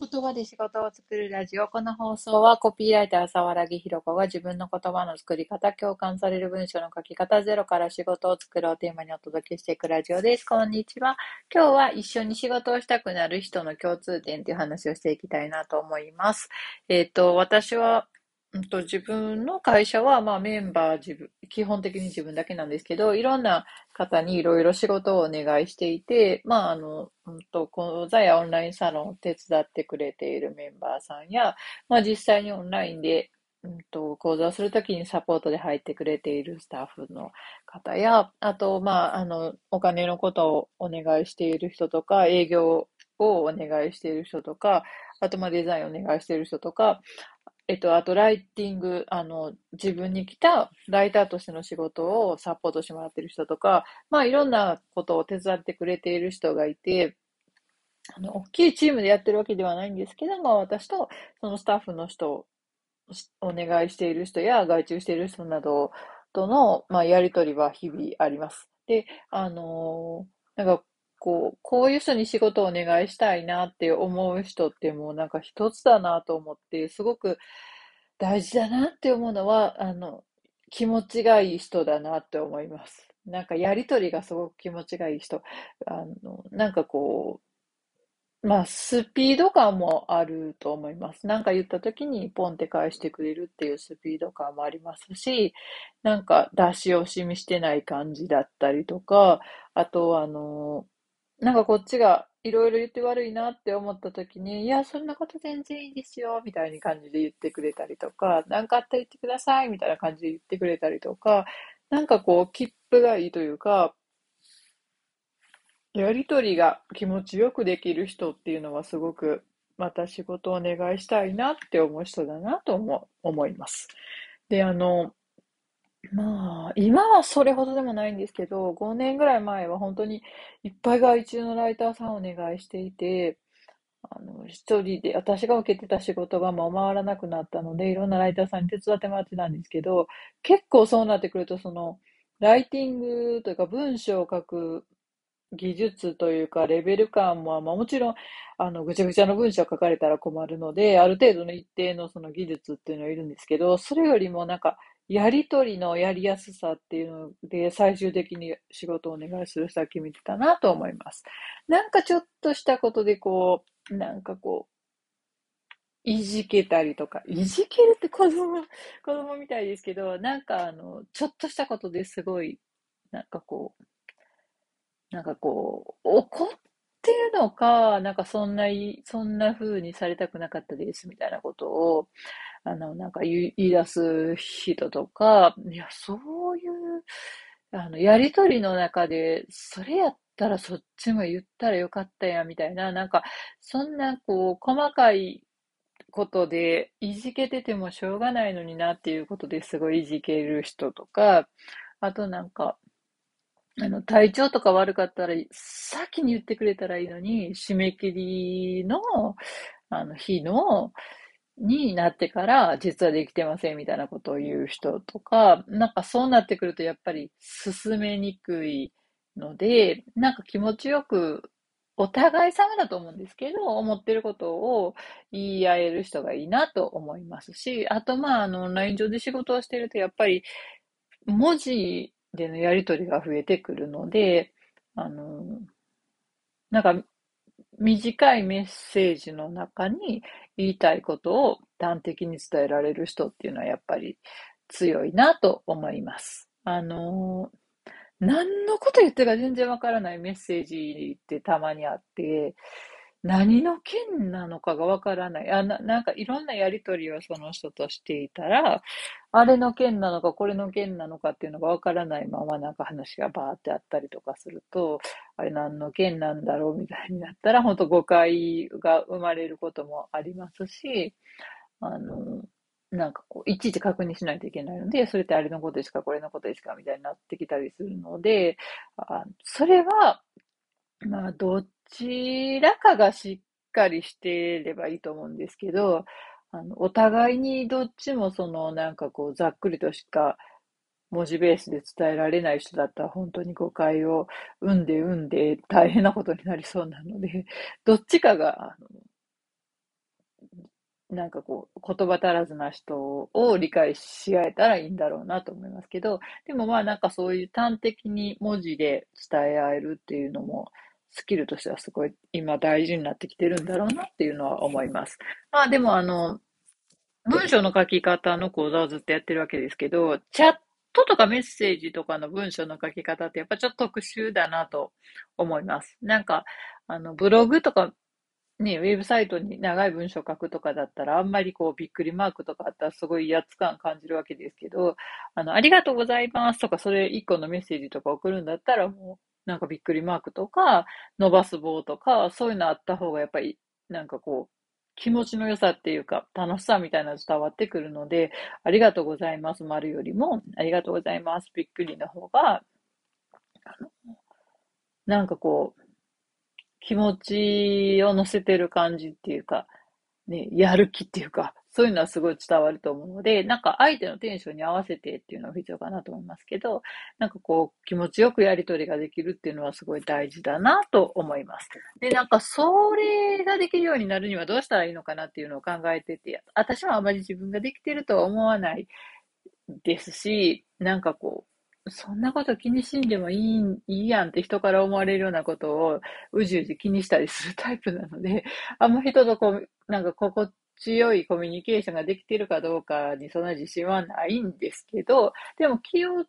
言葉で仕事を作るラジオ。この放送はコピーライター沢良木ひろ子が自分の言葉の作り方、共感される文章の書き方、ゼロから仕事を作ろうテーマにお届けしていくラジオです。こんにちは。今日は一緒に仕事をしたくなる人の共通点という話をしていきたいなと思います。えっ、ー、と、私はうんと、自分の会社は、まあ、メンバー自分、基本的に自分だけなんですけど、いろんな方にいろいろ仕事をお願いしていて、まあ、あの、うんと、講座やオンラインサロンを手伝ってくれているメンバーさんや、まあ、実際にオンラインで、うんと、講座をするときにサポートで入ってくれているスタッフの方や、あと、まあ、あの、お金のことをお願いしている人とか、営業をお願いしている人とか、あと、まあ、デザインをお願いしている人とか、えっと、あと、ライティング、あの、自分に来たライターとしての仕事をサポートしてもらってる人とか、まあ、いろんなことを手伝ってくれている人がいて、あの、大きいチームでやってるわけではないんですけど、まあ、私と、そのスタッフの人、お願いしている人や外注している人などとの、まあ、やりとりは日々あります。で、あのー、なんか、こう、こういう人に仕事をお願いしたいなって思う人ってもうなんか一つだなと思って、すごく大事だなって思うのは、あの、気持ちがいい人だなって思います。なんかやりとりがすごく気持ちがいい人。あの、なんかこう、まあ、スピード感もあると思います。なんか言った時にポンって返してくれるっていうスピード感もありますし、なんか出し惜しみしてない感じだったりとか、あと、あの、なんかこっちがいろいろ言って悪いなって思った時に、いや、そんなこと全然いいですよ、みたいな感じで言ってくれたりとか、なんかあったら言ってください、みたいな感じで言ってくれたりとか、なんかこう、切符がいいというか、やりとりが気持ちよくできる人っていうのはすごく、また仕事をお願いしたいなって思う人だなと思思います。で、あの、まあ、今はそれほどでもないんですけど、5年ぐらい前は本当にいっぱい外注のライターさんをお願いしていて、あの、一人で、私が受けてた仕事がもう回らなくなったので、いろんなライターさんに手伝ってもらってたんですけど、結構そうなってくると、その、ライティングというか文章を書く技術というか、レベル感も、まあもちろん、あの、ぐちゃぐちゃの文章を書かれたら困るので、ある程度の一定のその技術っていうのはいるんですけど、それよりもなんか、やりとりのやりやすさっていうので、最終的に仕事をお願いする先見てたなと思います。なんかちょっとしたことでこう、なんかこう、いじけたりとか、いじけるって子供、子供みたいですけど、なんかあの、ちょっとしたことですごい、なんかこう、なんかこう、怒ってるのか、なんかそんな、そんな風にされたくなかったですみたいなことを、あの、なんか言い出す人とか、いや、そういう、あの、やりとりの中で、それやったらそっちも言ったらよかったや、みたいな、なんか、そんな、こう、細かいことで、いじけててもしょうがないのになっていうことですごいいじける人とか、あとなんか、あの、体調とか悪かったら、先に言ってくれたらいいのに、締め切りの、あの、日の、になってから、実はできてませんみたいなことを言う人とか、なんかそうなってくるとやっぱり進めにくいので、なんか気持ちよく、お互い様だと思うんですけど、思ってることを言い合える人がいいなと思いますし、あとまあ、あの、オンライン上で仕事をしてると、やっぱり文字でのやりとりが増えてくるので、あの、なんか短いメッセージの中に言いたいことを端的に伝えられる人っていうのはやっぱり強いなと思います。あの、何のこと言ってるか全然わからないメッセージってたまにあって、何の件なのかがわからない。あな、なんかいろんなやりとりをその人としていたら、あれの件なのか、これの件なのかっていうのがわからないままなんか話がバーってあったりとかすると、あれ何の件なんだろうみたいになったら、本当誤解が生まれることもありますし、あの、なんかこう、いちいち確認しないといけないので、それってあれのことですか、これのことですかみたいになってきたりするので、あそれは、まあ、どっちらかがしっかりしてればいいと思うんですけど、あの、お互いにどっちもその、なんかこう、ざっくりとしか文字ベースで伝えられない人だったら本当に誤解を生んで生んで大変なことになりそうなので、どっちかが、あの、なんかこう、言葉足らずな人を理解し合えたらいいんだろうなと思いますけど、でもまあなんかそういう端的に文字で伝え合えるっていうのも、スキルとしてはすごい今大事になってきてるんだろうなっていうのは思います。まあでもあの、文章の書き方の講座をずっとやってるわけですけど、チャットとかメッセージとかの文章の書き方ってやっぱちょっと特殊だなと思います。なんか、あの、ブログとかね、ウェブサイトに長い文章書くとかだったら、あんまりこう、びっくりマークとかあったらすごい威圧感感じるわけですけど、あの、ありがとうございますとか、それ一個のメッセージとか送るんだったら、もう、なんかびっくりマークとか、伸ばす棒とか、そういうのあった方がやっぱり、なんかこう、気持ちの良さっていうか、楽しさみたいな伝わってくるので、ありがとうございます、丸よりも、ありがとうございます、びっくりの方が、なんかこう、気持ちを乗せてる感じっていうか、ね、やる気っていうか、そういうのはすごい伝わると思うので、なんか相手のテンションに合わせてっていうのが必要かなと思いますけど、なんかこう気持ちよくやりとりができるっていうのはすごい大事だなと思います。で、なんかそれができるようになるにはどうしたらいいのかなっていうのを考えてて、私はあまり自分ができてるとは思わないですし、なんかこう、そんなこと気にしんでもいいいいやんって人から思われるようなことをうじうじ気にしたりするタイプなので、あんま人とこう、なんか心地よいコミュニケーションができているかどうかにそんな自信はないんですけど、でも気を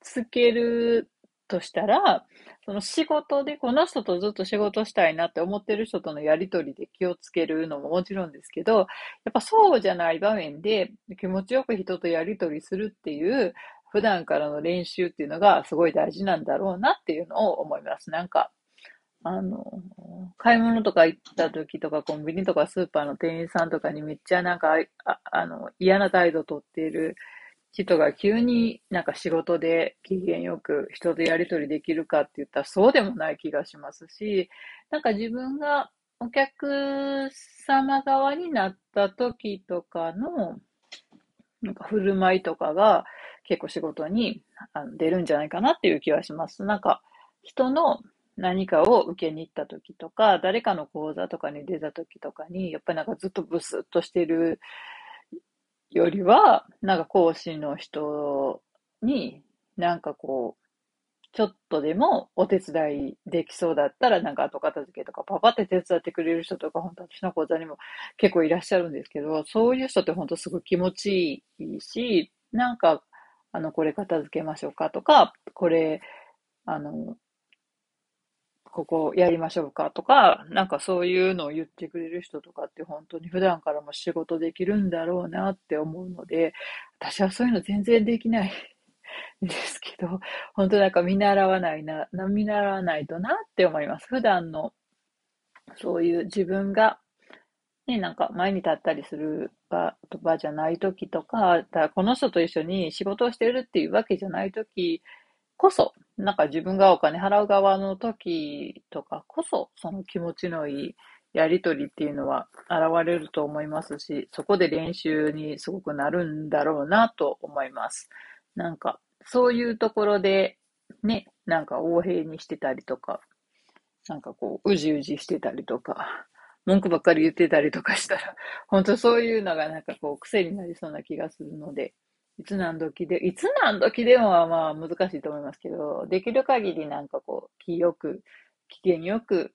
つけるとしたら、その仕事でこの人とずっと仕事したいなって思ってる人とのやりとりで気をつけるのももちろんですけど、やっぱそうじゃない場面で気持ちよく人とやりとりするっていう普段からの練習っていうのがすごい大事なんだろうなっていうのを思います。なんか、あの、買い物とか行った時とか、コンビニとかスーパーの店員さんとかにめっちゃなんか、ああの、嫌な態度をとっている人が急になんか仕事で機嫌よく人とやりとりできるかって言ったらそうでもない気がしますし、なんか自分がお客様側になった時とかの、なんか振る舞いとかが、結構仕事に出るんじゃないかなっていう気はします。なんか、人の何かを受けに行った時とか、誰かの講座とかに出た時とかに、やっぱりなんかずっとブスッとしてるよりは、なんか講師の人に、なんかこう、ちょっとでもお手伝いできそうだったら、なんか後片付けとかパパって手伝ってくれる人とか、本当私の講座にも結構いらっしゃるんですけど、そういう人って本当すごい気持ちいいし、なんかあの、これ片付けましょうかとか、これ、あの、ここやりましょうかとか、なんかそういうのを言ってくれる人とかって本当に普段からも仕事できるんだろうなって思うので、私はそういうの全然できないんですけど、本当なんか見習わないな、見習わないとなって思います。普段のそういう自分がね、なんか前に立ったりする場場じゃない時とか、だかこの人と一緒に仕事をしてるっていうわけじゃない時こそ、なんか自分がお金払う側の時とかこそ、その気持ちのいいやりとりっていうのは現れると思いますし、そこで練習にすごくなるんだろうなと思います。なんか、そういうところで、ね、なんか横平にしてたりとか、なんかこう、うじうじしてたりとか、文句ばっかり言ってたりとかしたら、本当そういうのがなんかこう癖になりそうな気がするので、いつ何時で、いつ何時でもはまあ難しいと思いますけど、できる限りなんかこう、気よく、機嫌よく、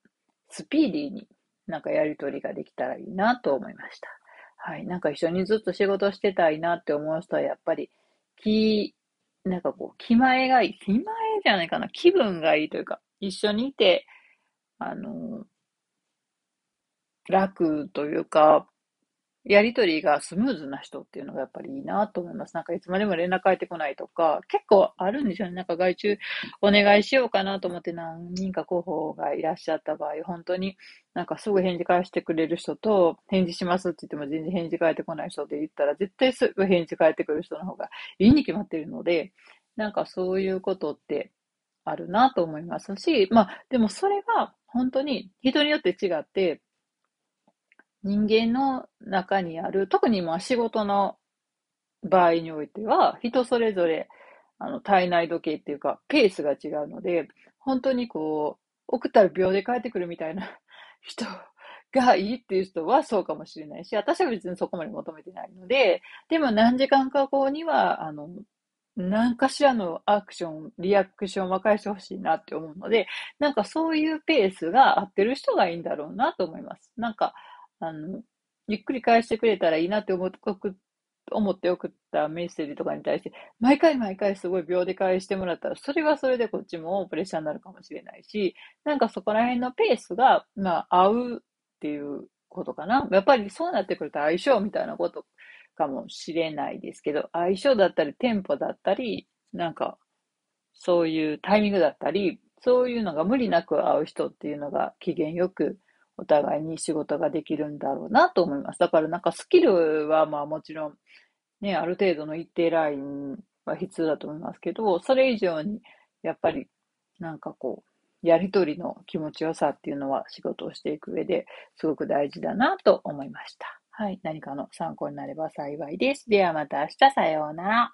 スピーディーになんかやりとりができたらいいなと思いました。はい。なんか一緒にずっと仕事してたいなって思う人はやっぱり、気、なんかこう、気前がいい。気前じゃないかな。気分がいいというか、一緒にいて、あの、楽というか、やりとりがスムーズな人っていうのがやっぱりいいなと思います。なんかいつまでも連絡返ってこないとか、結構あるんですよね。なんか外注お願いしようかなと思って何人か候補がいらっしゃった場合、本当になんかすぐ返事返してくれる人と、返事しますって言っても全然返事返ってこない人で言ったら、絶対すぐ返事返ってくる人の方がいいに決まってるので、なんかそういうことってあるなと思いますし、まあでもそれが本当に人によって違って、人間の中にある、特にまあ仕事の場合においては、人それぞれ、あの、体内時計っていうか、ペースが違うので、本当にこう、送ったら秒で帰ってくるみたいな 人がいいっていう人はそうかもしれないし、私は別にそこまで求めてないので、でも何時間か後には、あの、何かしらのアクション、リアクションは返してほしいなって思うので、なんかそういうペースが合ってる人がいいんだろうなと思います。なんか、あの、ゆっくり返してくれたらいいなって思って思って送ったメッセージとかに対して、毎回毎回すごい秒で返してもらったら、それはそれでこっちもプレッシャーになるかもしれないし、なんかそこら辺のペースが、まあ、合うっていうことかな。やっぱりそうなってくると相性みたいなことかもしれないですけど、相性だったり、テンポだったり、なんか、そういうタイミングだったり、そういうのが無理なく合う人っていうのが機嫌よくお互いに仕事ができるんだろうなと思います。だからなんかスキルはまあもちろんね、ある程度の一定ラインは必要だと思いますけど、それ以上にやっぱりなんかこう、やりとりの気持ちよさっていうのは仕事をしていく上ですごく大事だなと思いました。はい。何かの参考になれば幸いです。ではまた明日さようなら。